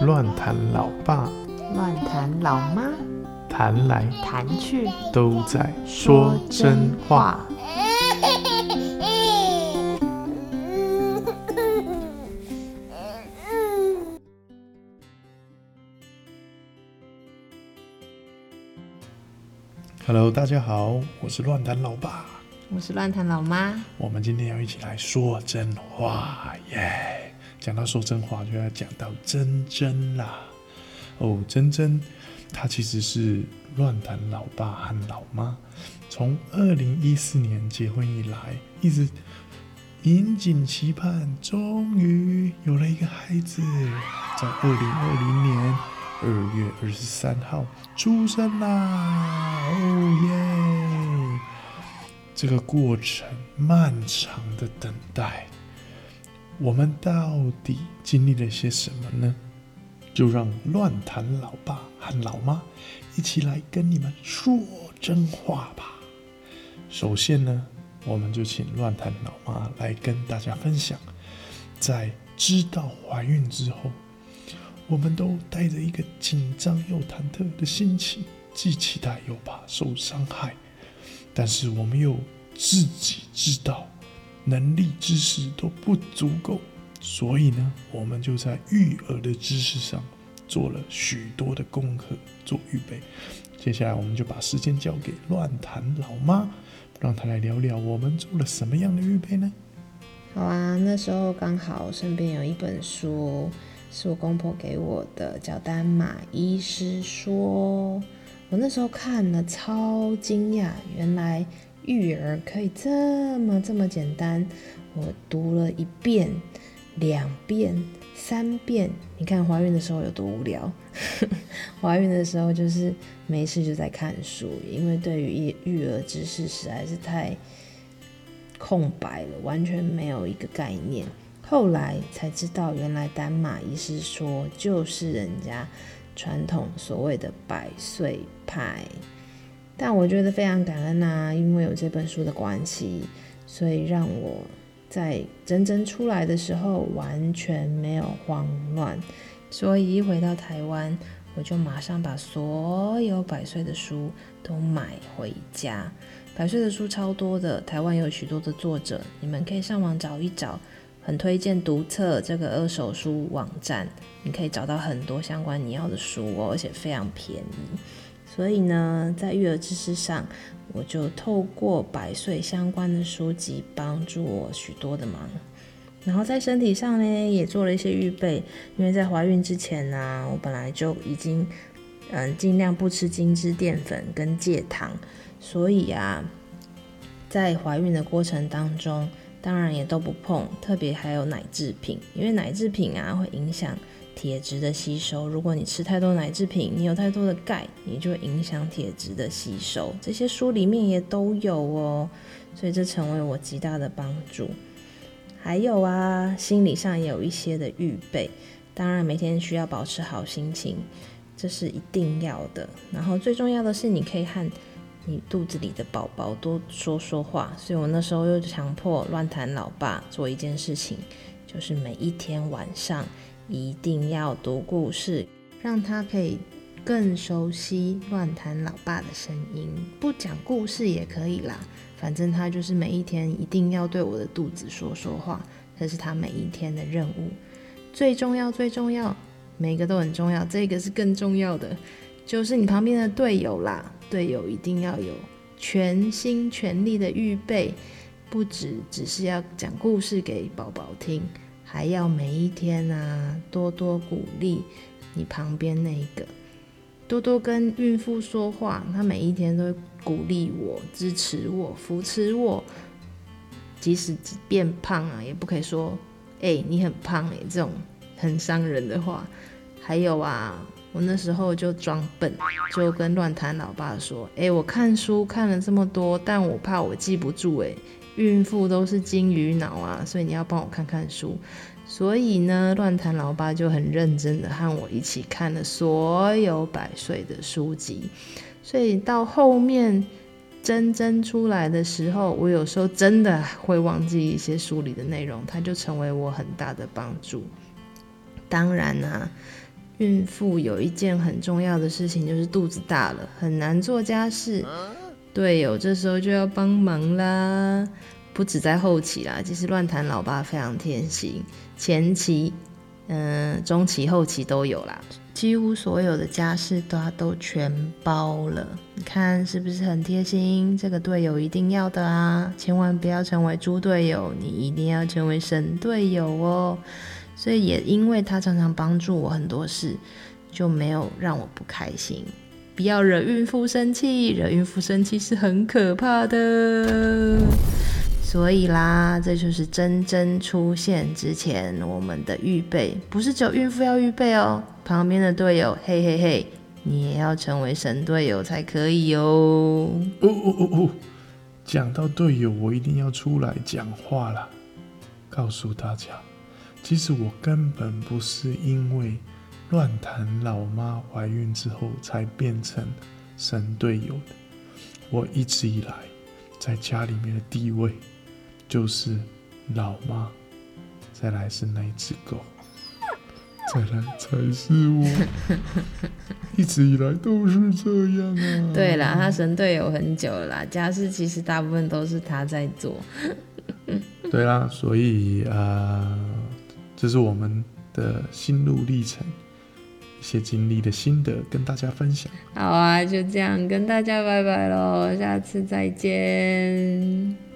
乱谈老爸，乱谈老妈，谈来谈去都在说真话。。Hello，大家好，我是乱谈老爸。我是乱谈老妈，我们今天要一起来说真话耶！讲到说真话，就要讲到珍珍啦。哦，珍珍，她其实是乱谈老爸和老妈，从二零一四年结婚以来，一直引颈期盼，终于有了一个孩子，在二零二零年二月二十三号出生啦！哦耶！这个过程漫长的等待，我们到底经历了些什么呢？就让乱谈老爸和老妈一起来跟你们说真话吧。首先呢，我们就请乱谈老妈来跟大家分享，在知道怀孕之后，我们都带着一个紧张又忐忑的心情，既期待又怕受伤害。但是我们又自己知道能力知识都不足够，所以呢，我们就在育儿的知识上做了许多的功课做预备。接下来我们就把时间交给乱谈老妈，让她来聊聊我们做了什么样的预备呢？好啊，那时候刚好身边有一本书是我公婆给我的，叫《丹马医师说》。我那时候看了超惊讶，原来育儿可以这么这么简单。我读了一遍、两遍、三遍。你看怀孕的时候有多无聊？怀孕的时候就是没事就在看书，因为对于育育儿知识实在是太空白了，完全没有一个概念。后来才知道，原来丹马医师说就是人家传统所谓的百岁派。但我觉得非常感恩呐、因为有这本书的关系，所以让我在真正出来的时候完全没有慌乱。所以一回到台湾，我就马上把所有百岁的书都买回家。百岁的书超多的，台湾有许多的作者，你们可以上网找一找。很推荐读册这个二手书网站，你可以找到很多相关你要的书哦，而且非常便宜。所以呢，在育儿知识上，我就透过百岁相关的书籍帮助我许多的忙。然后在身体上呢，也做了一些预备，因为在怀孕之前呢、我本来就已经嗯尽量不吃精致淀粉跟戒糖，所以啊，在怀孕的过程当中。当然也都不碰，特别还有奶制品，因为奶制品啊会影响铁质的吸收。如果你吃太多奶制品，你有太多的钙，你就会影响铁质的吸收。这些书里面也都有哦，所以这成为我极大的帮助。还有啊，心理上也有一些的预备。当然每天需要保持好心情，这是一定要的。然后最重要的是，你可以和你肚子里的宝宝多说说话，所以我那时候又强迫乱谈老爸做一件事情，就是每一天晚上一定要读故事，让他可以更熟悉乱谈老爸的声音。不讲故事也可以啦，反正他就是每一天一定要对我的肚子说说话，这是他每一天的任务。最重要，最重要，每个都很重要，这个是更重要的，就是你旁边的队友啦。队友一定要有全心全力的预备，不只只是要讲故事给宝宝听，还要每一天啊多多鼓励你旁边那一个，多多跟孕妇说话，她每一天都会鼓励我、支持我、扶持我，即使变胖啊，也不可以说“哎、你很胖哎、这种很伤人的话。还有啊。我那时候就装笨，就跟乱谈老爸说：“哎，我看书看了这么多，但我怕我记不住。哎，孕妇都是金鱼脑啊，所以你要帮我看看书。所以呢，乱谈老爸就很认真的和我一起看了所有百岁的书籍。所以到后面真真出来的时候，我有时候真的会忘记一些书里的内容，它就成为我很大的帮助。当然啊。孕妇有一件很重要的事情，就是肚子大了，很难做家事，队友这时候就要帮忙啦。不止在后期啦，其实乱弹老爸非常贴心，前期、嗯、中期、后期都有啦，几乎所有的家事都他都全包了。你看是不是很贴心？这个队友一定要的啊，千万不要成为猪队友，你一定要成为神队友哦。所以也因为他常常帮助我很多事，就没有让我不开心。不要惹孕妇生气，惹孕妇生气是很可怕的。所以啦，这就是真真出现之前我们的预备，不是只有孕妇要预备哦，旁边的队友，嘿嘿嘿，你也要成为神队友才可以哦。哦哦哦哦，讲到队友，我一定要出来讲话了，告诉大家，其实我根本不是因为乱谈老妈怀孕之后才变成神队友。的，我一直以来在家里面的地位就是老妈，再来是那一只狗，再来才是我，一直以来都是这样啊。对啦，他神队友很久了啦，家事其实大部分都是他在做。对啦，所以呃，这是我们的心路历程，一些经历的心得跟大家分享。好啊，就这样跟大家拜拜喽，下次再见。